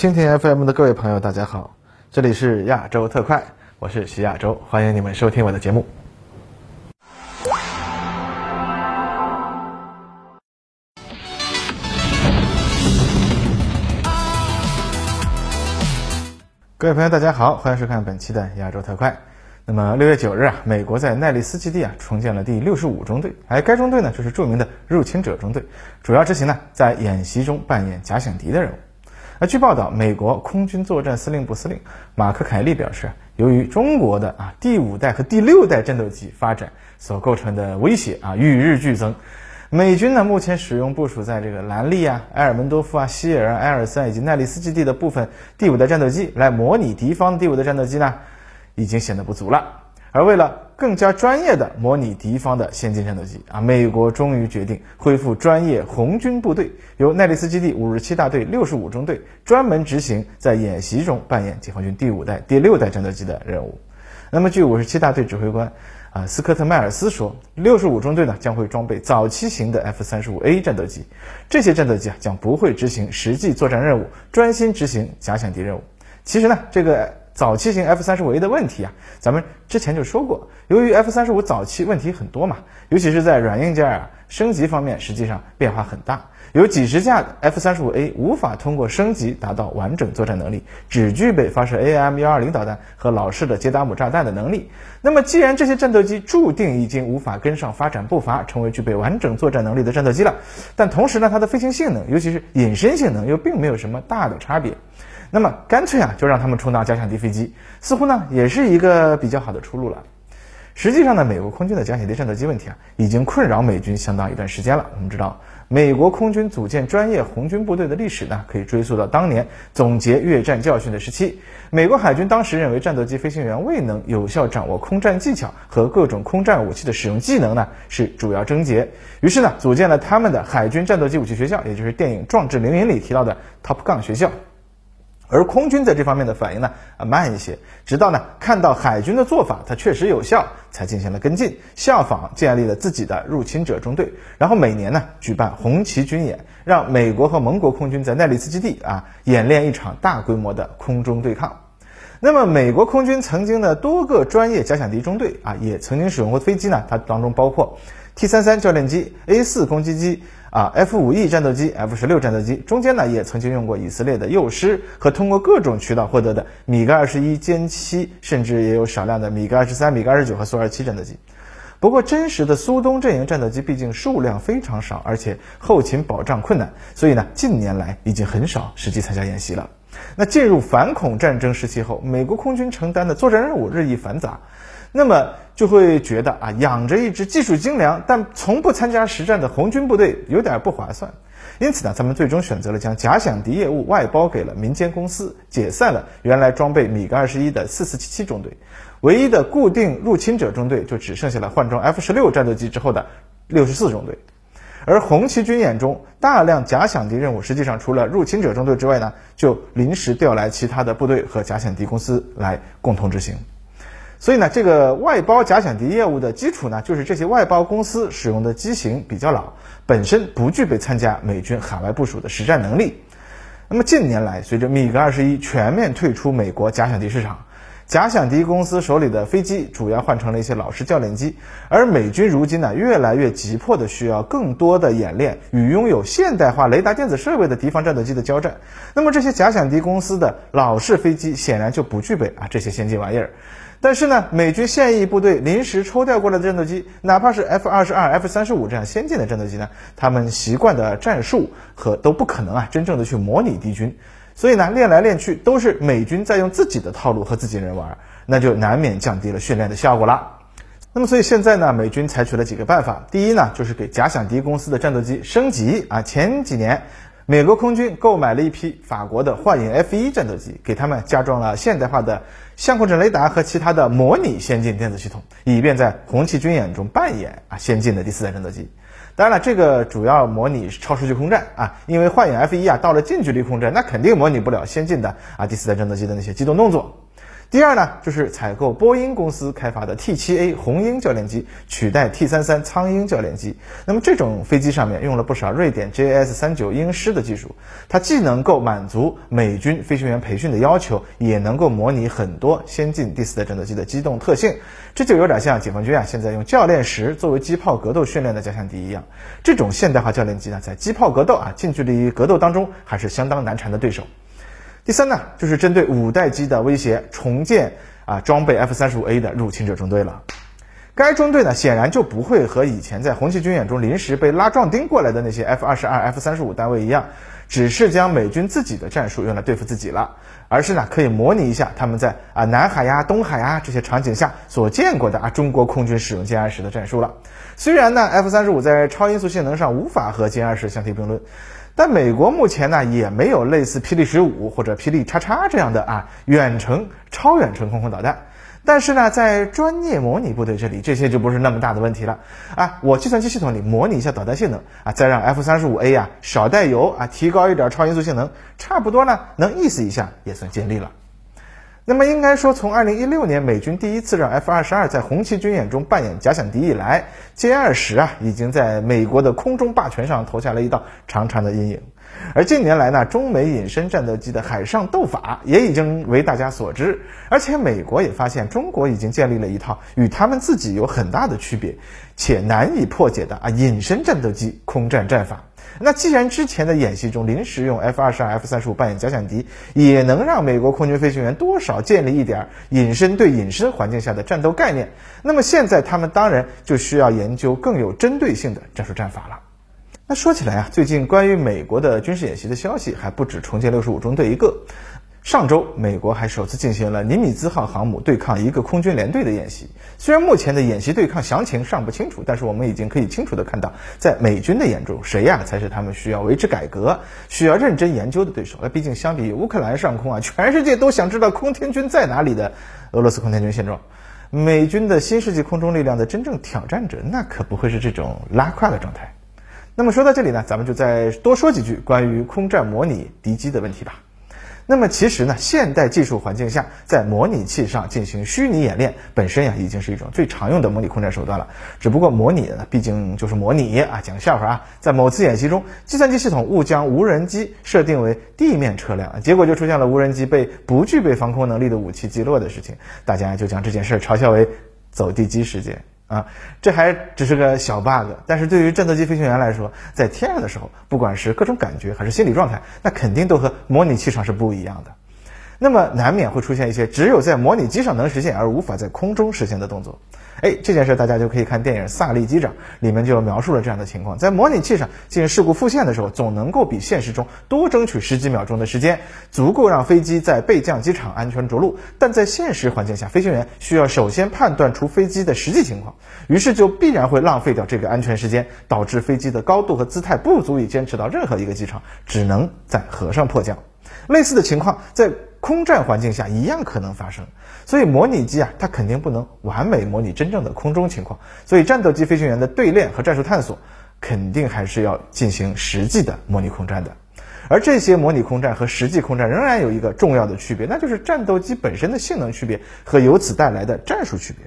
蜻蜓 FM 的各位朋友，大家好，这里是亚洲特快，我是徐亚洲，欢迎你们收听我的节目。各位朋友，大家好，欢迎收看本期的亚洲特快。那么六月九日啊，美国在奈利斯基地啊重建了第六十五中队，而该中队呢就是著名的入侵者中队，主要执行呢在演习中扮演假想敌的任务。那据报道，美国空军作战司令部司令马克凯利表示，由于中国的啊第五代和第六代战斗机发展所构成的威胁啊与日俱增。美军呢，目前使用部署在这个兰利啊、埃尔门多夫啊、希尔、埃尔森以及奈利斯基地的部分第五代战斗机来模拟敌方第五代战斗机呢，已经显得不足了。而为了更加专业的模拟敌方的先进战斗机啊，美国终于决定恢复专业红军部队，由奈利斯基地五十七大队六十五中队专门执行在演习中扮演解放军第五代、第六代战斗机的任务。那么，据五十七大队指挥官。啊，斯科特迈尔斯说，六十五中队呢将会装备早期型的 F 三十五 A 战斗机，这些战斗机啊将不会执行实际作战任务，专心执行假想敌任务。其实呢，这个早期型 F 三十五 A 的问题啊，咱们之前就说过，由于 F 三十五早期问题很多嘛，尤其是在软硬件啊升级方面，实际上变化很大。有几十架 F 三十五 A 无法通过升级达到完整作战能力，只具备发射 AIM 幺二零导弹和老式的捷达姆炸弹的能力。那么，既然这些战斗机注定已经无法跟上发展步伐，成为具备完整作战能力的战斗机了，但同时呢，它的飞行性能，尤其是隐身性能又并没有什么大的差别，那么干脆啊，就让他们充当假想敌飞机，似乎呢，也是一个比较好的出路了。实际上呢，美国空军的假想敌战斗机问题啊，已经困扰美军相当一段时间了。我们知道。美国空军组建专业红军部队的历史呢，可以追溯到当年总结越战教训的时期。美国海军当时认为战斗机飞行员未能有效掌握空战技巧和各种空战武器的使用技能呢，是主要症结。于是呢，组建了他们的海军战斗机武器学校，也就是电影《壮志凌云》里提到的 Top Gun 学校。而空军在这方面的反应呢，啊慢一些，直到呢看到海军的做法它确实有效，才进行了跟进，效仿建立了自己的入侵者中队，然后每年呢举办红旗军演，让美国和盟国空军在奈利斯基地啊演练一场大规模的空中对抗。那么美国空军曾经的多个专业假想敌中队啊，也曾经使用过飞机呢，它当中包括 T 三三教练机、A 四攻击机。啊，F 五 E 战斗机、F 十六战斗机中间呢，也曾经用过以色列的幼师和通过各种渠道获得的米格二十一歼七，甚至也有少量的米格二十三、米格二十九和苏二七战斗机。不过，真实的苏东阵营战斗机毕竟数量非常少，而且后勤保障困难，所以呢，近年来已经很少实际参加演习了。那进入反恐战争时期后，美国空军承担的作战任务日益繁杂。那么就会觉得啊，养着一支技术精良但从不参加实战的红军部队有点不划算，因此呢，咱们最终选择了将假想敌业务外包给了民间公司，解散了原来装备米格二十一的四四七七中队，唯一的固定入侵者中队就只剩下了换装 F 十六战斗机之后的六十四中队，而红旗军演中大量假想敌任务，实际上除了入侵者中队之外呢，就临时调来其他的部队和假想敌公司来共同执行。所以呢，这个外包假想敌业务的基础呢，就是这些外包公司使用的机型比较老，本身不具备参加美军海外部署的实战能力。那么近年来，随着米格二十一全面退出美国假想敌市场，假想敌公司手里的飞机主要换成了一些老式教练机，而美军如今呢，越来越急迫的需要更多的演练与拥有现代化雷达电子设备的敌方战斗机的交战。那么这些假想敌公司的老式飞机显然就不具备啊这些先进玩意儿。但是呢，美军现役部队临时抽调过来的战斗机，哪怕是 F 二十二、F 三十五这样先进的战斗机呢，他们习惯的战术和都不可能啊，真正的去模拟敌军。所以呢，练来练去都是美军在用自己的套路和自己人玩，那就难免降低了训练的效果了。那么，所以现在呢，美军采取了几个办法。第一呢，就是给假想敌公司的战斗机升级啊。前几年。美国空军购买了一批法国的幻影 F 一战斗机，给他们加装了现代化的相控阵雷达和其他的模拟先进电子系统，以便在红旗军演中扮演啊先进的第四代战斗机。当然了，这个主要模拟超视距空战啊，因为幻影 F 一啊到了近距离空战，那肯定模拟不了先进的啊第四代战斗机的那些机动动作。第二呢，就是采购波音公司开发的 T7A 红鹰教练机，取代 T33 苍鹰教练机。那么这种飞机上面用了不少瑞典 JAS39 鹰狮的技术，它既能够满足美军飞行员培训的要求，也能够模拟很多先进第四代战斗机的机动特性。这就有点像解放军啊现在用教练十作为机炮格斗训练的假想敌一样。这种现代化教练机呢，在机炮格斗啊近距离格斗当中还是相当难缠的对手。第三呢，就是针对五代机的威胁，重建啊装备 F 三十五 A 的入侵者中队了。该中队呢，显然就不会和以前在红旗军演中临时被拉壮丁过来的那些 F 二十二、F 三十五单位一样，只是将美军自己的战术用来对付自己了，而是呢可以模拟一下他们在啊南海呀、东海呀这些场景下所见过的啊中国空军使用歼二十的战术了。虽然呢 F 三十五在超音速性能上无法和歼二十相提并论。但美国目前呢也没有类似霹雳十五或者霹雳叉叉这样的啊远程超远程空空导弹，但是呢在专业模拟部队这里这些就不是那么大的问题了啊，我计算机系统里模拟一下导弹性能啊，再让 F 三十五 A 啊少带油啊提高一点超音速性能，差不多呢能意思一下也算尽力了。那么应该说，从二零一六年美军第一次让 F 二十二在红旗军演中扮演假想敌以来，歼二十啊已经在美国的空中霸权上投下了一道长长的阴影。而近年来呢，中美隐身战斗机的海上斗法也已经为大家所知，而且美国也发现中国已经建立了一套与他们自己有很大的区别且难以破解的啊隐身战斗机空战战法。那既然之前的演习中临时用 F 二十二、F 三十五扮演假想敌，也能让美国空军飞行员多少建立一点隐身对隐身环境下的战斗概念，那么现在他们当然就需要研究更有针对性的战术战法了。那说起来啊，最近关于美国的军事演习的消息还不止重建六十五中队一个。上周，美国还首次进行了尼米兹号航母对抗一个空军联队的演习。虽然目前的演习对抗详情尚不清楚，但是我们已经可以清楚地看到，在美军的眼中，谁呀才是他们需要为之改革、需要认真研究的对手？那毕竟相比乌克兰上空啊，全世界都想知道空天军在哪里的俄罗斯空天军现状，美军的新世纪空中力量的真正挑战者，那可不会是这种拉胯的状态。那么说到这里呢，咱们就再多说几句关于空战模拟敌机的问题吧。那么其实呢，现代技术环境下，在模拟器上进行虚拟演练本身呀，已经是一种最常用的模拟空战手段了。只不过模拟呢，毕竟就是模拟啊。讲个笑话啊，在某次演习中，计算机系统误将无人机设定为地面车辆，结果就出现了无人机被不具备防空能力的武器击落的事情。大家就将这件事嘲笑为“走地机事件”。啊，这还只是个小 bug，但是对于战斗机飞行员来说，在天上的时候，不管是各种感觉还是心理状态，那肯定都和模拟器上是不一样的。那么难免会出现一些只有在模拟机上能实现而无法在空中实现的动作。哎，这件事大家就可以看电影《萨利机长》里面就描述了这样的情况：在模拟器上进行事故复现的时候，总能够比现实中多争取十几秒钟的时间，足够让飞机在备降机场安全着陆。但在现实环境下，飞行员需要首先判断出飞机的实际情况，于是就必然会浪费掉这个安全时间，导致飞机的高度和姿态不足以坚持到任何一个机场，只能在河上迫降。类似的情况在空战环境下一样可能发生。所以模拟机啊，它肯定不能完美模拟真正的空中情况。所以战斗机飞行员的对练和战术探索，肯定还是要进行实际的模拟空战的。而这些模拟空战和实际空战仍然有一个重要的区别，那就是战斗机本身的性能区别和由此带来的战术区别。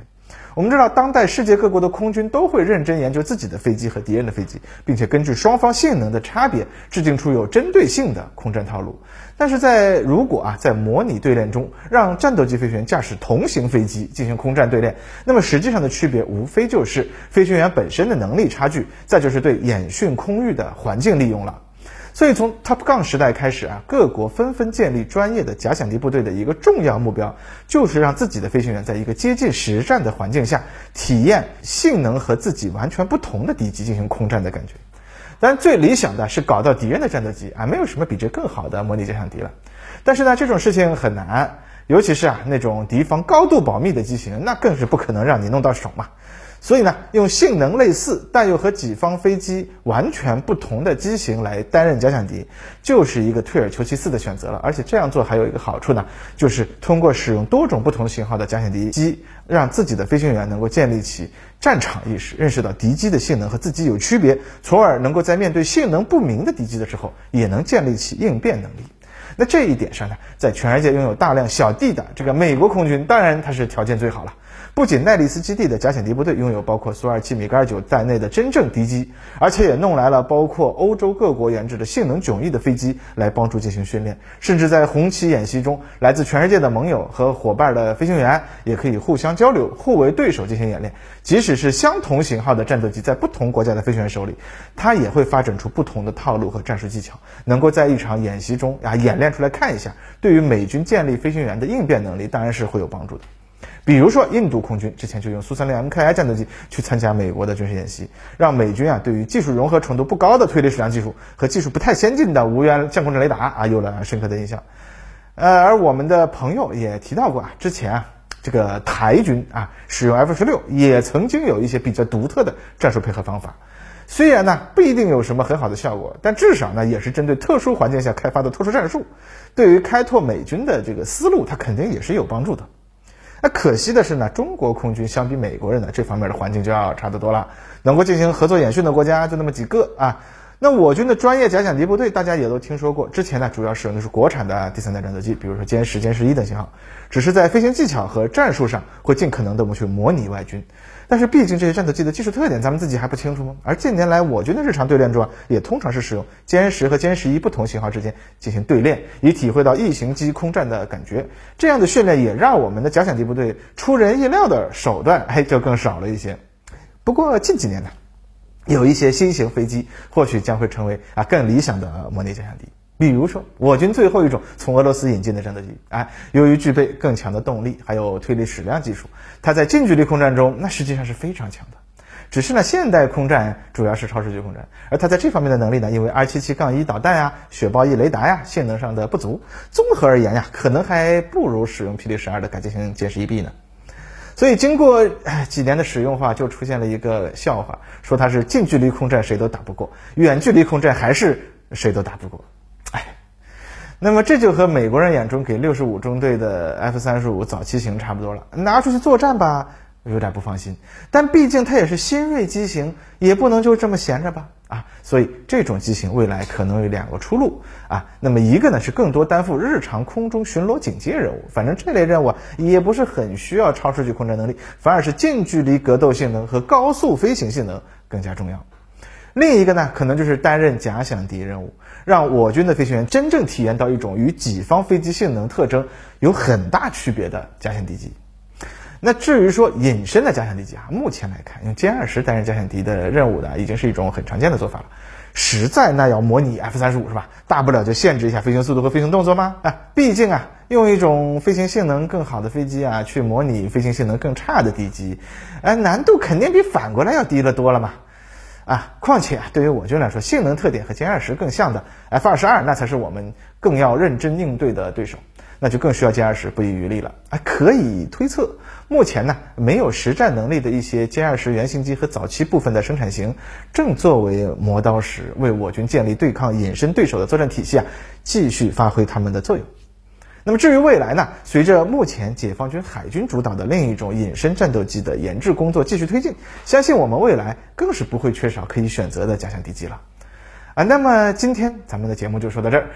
我们知道，当代世界各国的空军都会认真研究自己的飞机和敌人的飞机，并且根据双方性能的差别，制定出有针对性的空战套路。但是在如果啊，在模拟对练中，让战斗机飞行员驾驶同型飞机进行空战对练，那么实际上的区别无非就是飞行员本身的能力差距，再就是对演训空域的环境利用了。所以从 Top Gun 时代开始啊，各国纷纷建立专业的假想敌部队的一个重要目标，就是让自己的飞行员在一个接近实战的环境下，体验性能和自己完全不同的敌机进行空战的感觉。当然，最理想的是搞到敌人的战斗机啊，没有什么比这更好的模拟假想敌了。但是呢，这种事情很难，尤其是啊那种敌方高度保密的机型，那更是不可能让你弄到手嘛。所以呢，用性能类似但又和己方飞机完全不同的机型来担任假想敌，就是一个退而求其次的选择了。而且这样做还有一个好处呢，就是通过使用多种不同型号的假想敌机，让自己的飞行员能够建立起战场意识，认识到敌机的性能和自己有区别，从而能够在面对性能不明的敌机的时候，也能建立起应变能力。那这一点上呢，在全世界拥有大量小弟的这个美国空军，当然它是条件最好了。不仅奈利斯基地的假想敌部队拥有包括苏 -27 米格尔9在内的真正敌机，而且也弄来了包括欧洲各国研制的性能迥异的飞机来帮助进行训练。甚至在红旗演习中，来自全世界的盟友和伙伴的飞行员也可以互相交流，互为对手进行演练。即使是相同型号的战斗机，在不同国家的飞行员手里，它也会发展出不同的套路和战术技巧，能够在一场演习中啊演练出来看一下。对于美军建立飞行员的应变能力，当然是会有帮助的。比如说，印度空军之前就用苏 -30 MKI 战斗机去参加美国的军事演习，让美军啊对于技术融合程度不高的推力矢量技术和技术不太先进的无源相控阵雷达啊有了深刻的印象。呃，而我们的朋友也提到过啊，之前啊这个台军啊使用 F 十六也曾经有一些比较独特的战术配合方法，虽然呢不一定有什么很好的效果，但至少呢也是针对特殊环境下开发的特殊战术，对于开拓美军的这个思路，它肯定也是有帮助的。那可惜的是呢，中国空军相比美国人呢，这方面的环境就要差得多了。能够进行合作演训的国家就那么几个啊。那我军的专业假想敌部队，大家也都听说过。之前呢，主要使用的是国产的第三代战斗机，比如说歼十、歼十一等型号，只是在飞行技巧和战术上会尽可能的我们去模拟外军。但是毕竟这些战斗机的技术特点，咱们自己还不清楚吗？而近年来我军的日常对练中啊，也通常是使用歼十和歼十一不同型号之间进行对练，以体会到异形机空战的感觉。这样的训练也让我们的假想敌部队出人意料的手段，哎，就更少了一些。不过近几年呢？有一些新型飞机或许将会成为啊更理想的模拟假想敌，比如说我军最后一种从俄罗斯引进的战斗机，哎，由于具备更强的动力，还有推力矢量技术，它在近距离空战中那实际上是非常强的。只是呢，现代空战主要是超视距空战，而它在这方面的能力呢，因为 R 七七杠一导弹呀、雪豹一雷达呀性能上的不足，综合而言呀，可能还不如使用霹雳十二的改进型歼十一 B 呢。所以经过几年的使用话，就出现了一个笑话，说它是近距离空战谁都打不过，远距离空战还是谁都打不过。哎，那么这就和美国人眼中给六十五中队的 F 三十五早期型差不多了，拿出去作战吧。有点不放心，但毕竟它也是新锐机型，也不能就这么闲着吧啊！所以这种机型未来可能有两个出路啊。那么一个呢是更多担负日常空中巡逻警戒任务，反正这类任务也不是很需要超视距空战能力，反而是近距离格斗性能和高速飞行性能更加重要。另一个呢可能就是担任假想敌任务，让我军的飞行员真正体验到一种与己方飞机性能特征有很大区别的假想敌机。那至于说隐身的假想敌机啊，目前来看，用歼二十担任假想敌的任务的，已经是一种很常见的做法了。实在那要模拟 F 三十五是吧？大不了就限制一下飞行速度和飞行动作吗？啊，毕竟啊，用一种飞行性能更好的飞机啊，去模拟飞行性能更差的敌机，哎，难度肯定比反过来要低了多了嘛。啊，况且啊，对于我军来说，性能特点和歼二十更像的 F 二十二，那才是我们更要认真应对的对手。那就更需要歼二十不遗余力了啊！可以推测，目前呢没有实战能力的一些歼二十原型机和早期部分的生产型，正作为磨刀石，为我军建立对抗隐身对手的作战体系啊，继续发挥他们的作用。那么至于未来呢？随着目前解放军海军主导的另一种隐身战斗机的研制工作继续推进，相信我们未来更是不会缺少可以选择的假想敌机了。啊，那么今天咱们的节目就说到这儿。